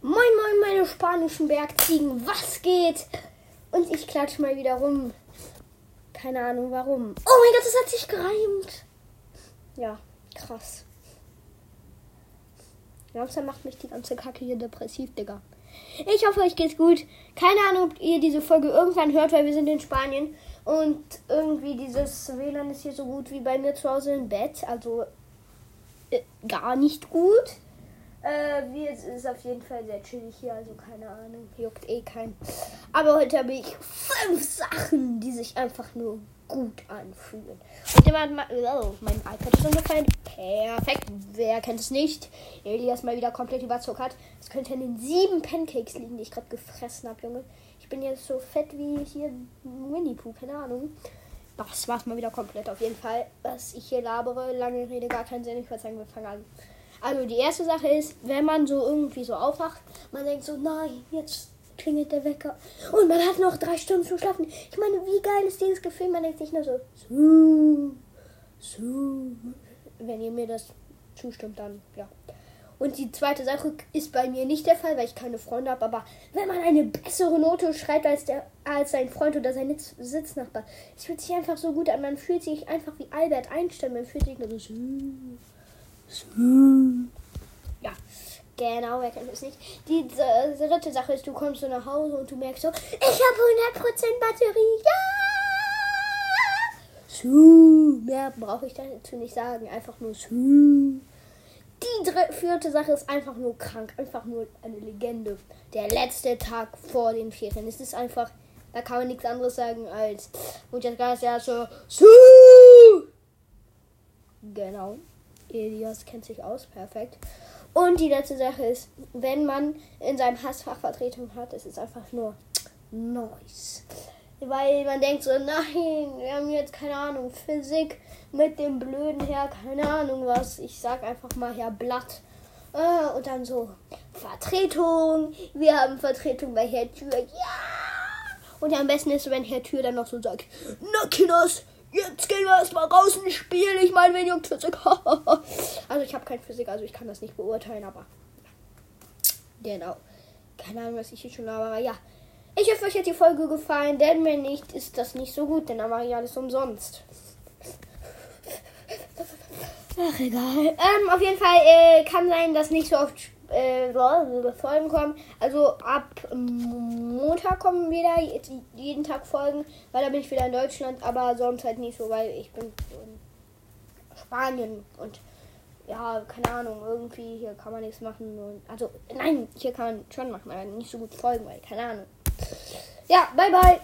Moin, moin, meine spanischen Bergziegen, was geht? Und ich klatsche mal wieder rum. Keine Ahnung warum. Oh mein Gott, das hat sich gereimt. Ja, krass. Langsam macht mich die ganze Kacke hier depressiv, Digga. Ich hoffe, euch geht's gut. Keine Ahnung, ob ihr diese Folge irgendwann hört, weil wir sind in Spanien. Und irgendwie dieses WLAN ist hier so gut wie bei mir zu Hause im Bett. Also äh, gar nicht gut. Äh, wie es ist auf jeden Fall sehr chillig hier, also keine Ahnung, juckt eh kein. Aber heute habe ich fünf Sachen, die sich einfach nur gut anfühlen. Und jemand, oh, mein iPad ist ungefähr perfekt. Wer kennt es nicht? Elias mal wieder komplett überzuckert. Es könnte in den sieben Pancakes liegen, die ich gerade gefressen habe, Junge. Ich bin jetzt so fett wie hier Winnie Pooh, keine Ahnung. Das war's mal wieder komplett auf jeden Fall. Was ich hier labere, lange Rede, gar keinen Sinn. Ich würde sagen, wir fangen an. Also die erste Sache ist, wenn man so irgendwie so aufwacht, man denkt so, nein, jetzt klingelt der Wecker und man hat noch drei Stunden zu schlafen. Ich meine, wie geil ist dieses Gefühl? Man denkt sich nur so, so, so. Wenn ihr mir das zustimmt, dann ja. Und die zweite Sache ist bei mir nicht der Fall, weil ich keine Freunde habe. Aber wenn man eine bessere Note schreibt als, der, als sein Freund oder sein Sitznachbar, es fühlt sich einfach so gut an. Man fühlt sich einfach wie Albert Einstein. Man fühlt sich nur so. Ja, genau, wer kennt es nicht. Die dritte Sache ist, du kommst so nach Hause und du merkst so, ich habe 100% Batterie, ja! Su. Mehr brauche ich dazu nicht sagen, einfach nur Su. Die dritte, vierte Sache ist einfach nur krank, einfach nur eine Legende. Der letzte Tag vor den Ferien. Es ist einfach, da kann man nichts anderes sagen als, und jetzt ganz ja so, Su. Genau. Elias kennt sich aus, perfekt. Und die letzte Sache ist, wenn man in seinem Hassfach Vertretung hat, ist es einfach nur nice. Weil man denkt so, nein, wir haben jetzt keine Ahnung, Physik mit dem blöden Herr, keine Ahnung was. Ich sag einfach mal Herr Blatt. Äh, und dann so, Vertretung, wir haben Vertretung bei Herr Tür, ja! Und am besten ist, wenn Herr Tür dann noch so sagt, na Kinders, Jetzt gehen wir erstmal raus und spielen. Ich meine, wenn ihr Physik. also ich habe kein Physik, also ich kann das nicht beurteilen, aber. Genau. Keine Ahnung, was ich hier schon habe, aber ja. Ich hoffe, euch hat die Folge gefallen, denn wenn nicht, ist das nicht so gut, denn dann mache ich alles umsonst. Ach, egal. Ähm, auf jeden Fall äh, kann sein, dass nicht so oft äh, Folgen kommen. Also ab Montag kommen wieder jeden Tag Folgen, weil da bin ich wieder in Deutschland, aber sonst halt nicht so, weil ich bin in Spanien und ja, keine Ahnung, irgendwie hier kann man nichts machen. Und, also nein, hier kann man schon machen, aber nicht so gut folgen, weil keine Ahnung. Ja, bye bye.